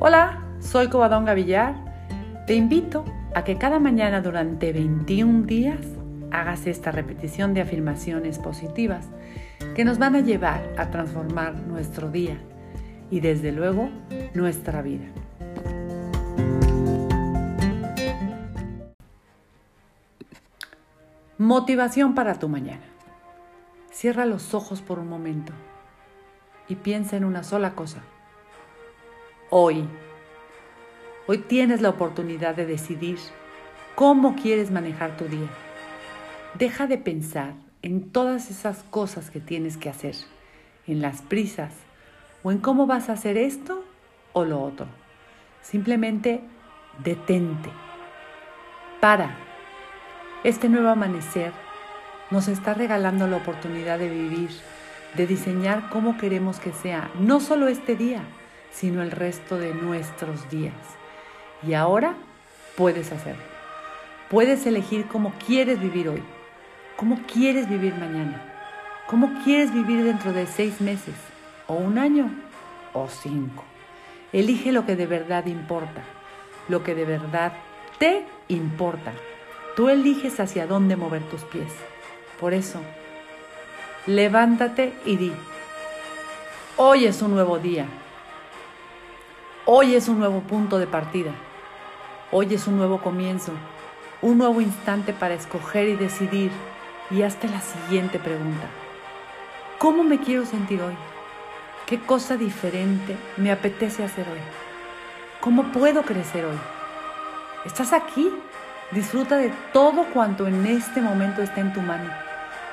Hola, soy Covadonga Villar. Te invito a que cada mañana durante 21 días hagas esta repetición de afirmaciones positivas que nos van a llevar a transformar nuestro día y desde luego nuestra vida. Motivación para tu mañana. Cierra los ojos por un momento y piensa en una sola cosa. Hoy, hoy tienes la oportunidad de decidir cómo quieres manejar tu día. Deja de pensar en todas esas cosas que tienes que hacer, en las prisas o en cómo vas a hacer esto o lo otro. Simplemente detente. Para. Este nuevo amanecer nos está regalando la oportunidad de vivir, de diseñar cómo queremos que sea, no solo este día, sino el resto de nuestros días. Y ahora puedes hacerlo. Puedes elegir cómo quieres vivir hoy, cómo quieres vivir mañana, cómo quieres vivir dentro de seis meses, o un año, o cinco. Elige lo que de verdad importa, lo que de verdad te importa. Tú eliges hacia dónde mover tus pies. Por eso, levántate y di, hoy es un nuevo día. Hoy es un nuevo punto de partida. Hoy es un nuevo comienzo, un nuevo instante para escoger y decidir. Y hazte la siguiente pregunta. ¿Cómo me quiero sentir hoy? ¿Qué cosa diferente me apetece hacer hoy? ¿Cómo puedo crecer hoy? ¿Estás aquí? Disfruta de todo cuanto en este momento está en tu mano.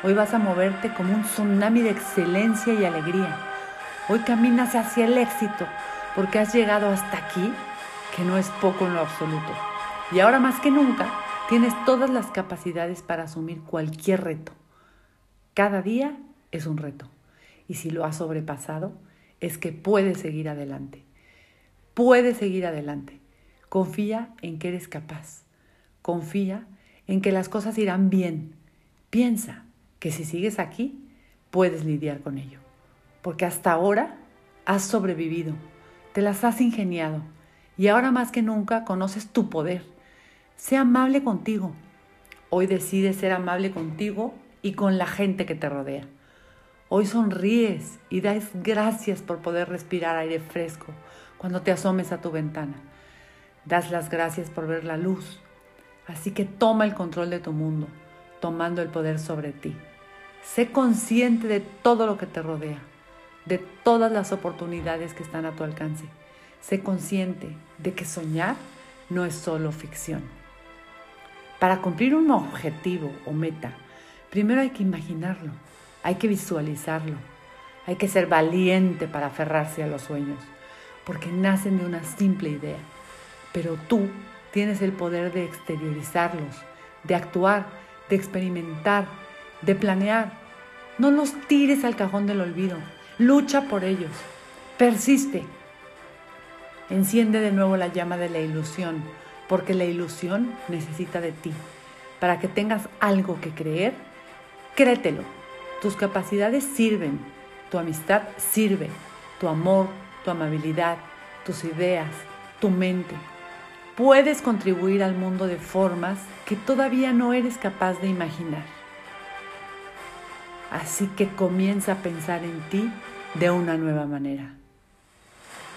Hoy vas a moverte como un tsunami de excelencia y alegría. Hoy caminas hacia el éxito porque has llegado hasta aquí, que no es poco en lo absoluto. Y ahora más que nunca tienes todas las capacidades para asumir cualquier reto. Cada día es un reto. Y si lo has sobrepasado, es que puedes seguir adelante. Puedes seguir adelante. Confía en que eres capaz. Confía en que las cosas irán bien. Piensa que si sigues aquí, puedes lidiar con ello. Porque hasta ahora has sobrevivido, te las has ingeniado y ahora más que nunca conoces tu poder. Sé amable contigo. Hoy decides ser amable contigo y con la gente que te rodea. Hoy sonríes y das gracias por poder respirar aire fresco cuando te asomes a tu ventana. Das las gracias por ver la luz. Así que toma el control de tu mundo, tomando el poder sobre ti. Sé consciente de todo lo que te rodea, de todas las oportunidades que están a tu alcance. Sé consciente de que soñar no es solo ficción. Para cumplir un objetivo o meta, primero hay que imaginarlo hay que visualizarlo. Hay que ser valiente para aferrarse a los sueños, porque nacen de una simple idea. Pero tú tienes el poder de exteriorizarlos, de actuar, de experimentar, de planear. No los tires al cajón del olvido. Lucha por ellos. Persiste. Enciende de nuevo la llama de la ilusión, porque la ilusión necesita de ti. Para que tengas algo que creer, créetelo tus capacidades sirven, tu amistad sirve, tu amor, tu amabilidad, tus ideas, tu mente. Puedes contribuir al mundo de formas que todavía no eres capaz de imaginar. Así que comienza a pensar en ti de una nueva manera.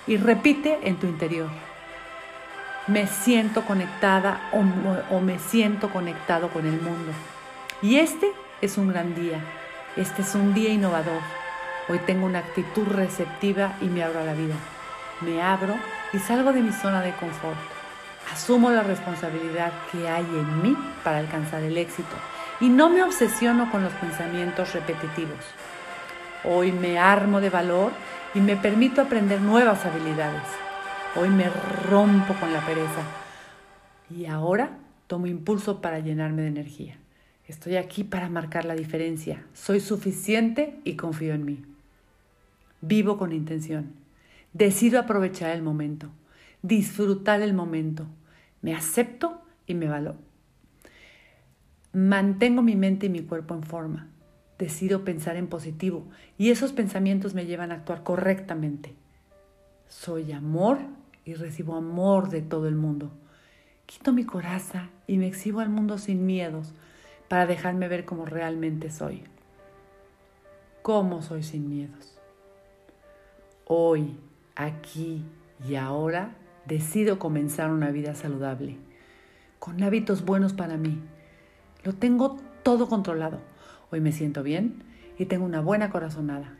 Y repite en tu interior, me siento conectada o, me siento conectado con el mundo. Y este es un gran día este es un día innovador. Hoy tengo una actitud receptiva y me abro a la vida. Me abro y salgo de mi zona de confort. Asumo la responsabilidad que hay en mí para alcanzar el éxito y no me obsesiono con los pensamientos repetitivos. Hoy me armo de valor y me permito aprender nuevas habilidades. Hoy me rompo con la pereza y ahora tomo impulso para llenarme de energía. Estoy aquí para marcar la diferencia. Soy suficiente y confío en mí. Vivo con intención. Decido aprovechar el momento, disfrutar el momento. Me acepto y me valoro. Mantengo mi mente y mi cuerpo en forma. Decido pensar en positivo y esos pensamientos me llevan a actuar correctamente. Soy amor y recibo amor de todo el mundo. Quito mi coraza y me exhibo al mundo sin miedos para dejarme ver como realmente soy. ¿Cómo soy sin miedos? Hoy, aquí y ahora decido comenzar una vida saludable, con hábitos buenos para mí. Tengo todo controlado. Hoy me siento bien y tengo una buena corazonada.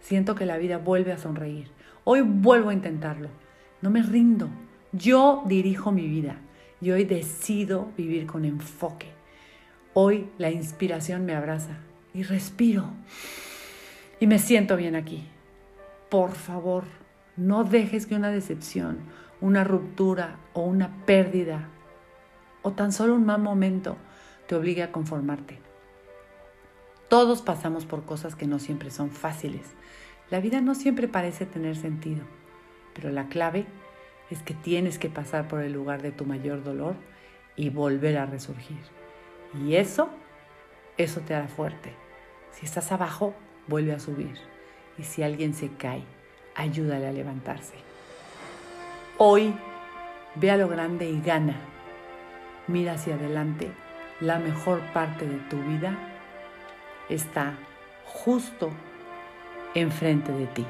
Siento que la vida vuelve a sonreír. Hoy vuelvo a intentarlo. No me rindo. Yo dirijo mi vida y hoy decido vivir con enfoque. Hoy la inspiración me abraza y respiro y me siento bien aquí. Por favor, no dejes que una decepción, una ruptura o una pérdida o tan solo un mal momento te obligue a conformarte. Todos pasamos por cosas que no siempre son fáciles. La vida no siempre parece tener sentido, pero la clave es que tienes que pasar por el lugar de tu mayor dolor y volver a resurgir. Y eso, eso te hará fuerte. Si estás abajo, vuelve a subir. Y si alguien se cae, ayúdale a levantarse. Hoy, ve a lo grande y gana. Mira hacia adelante. La mejor parte de tu vida está justo enfrente de ti.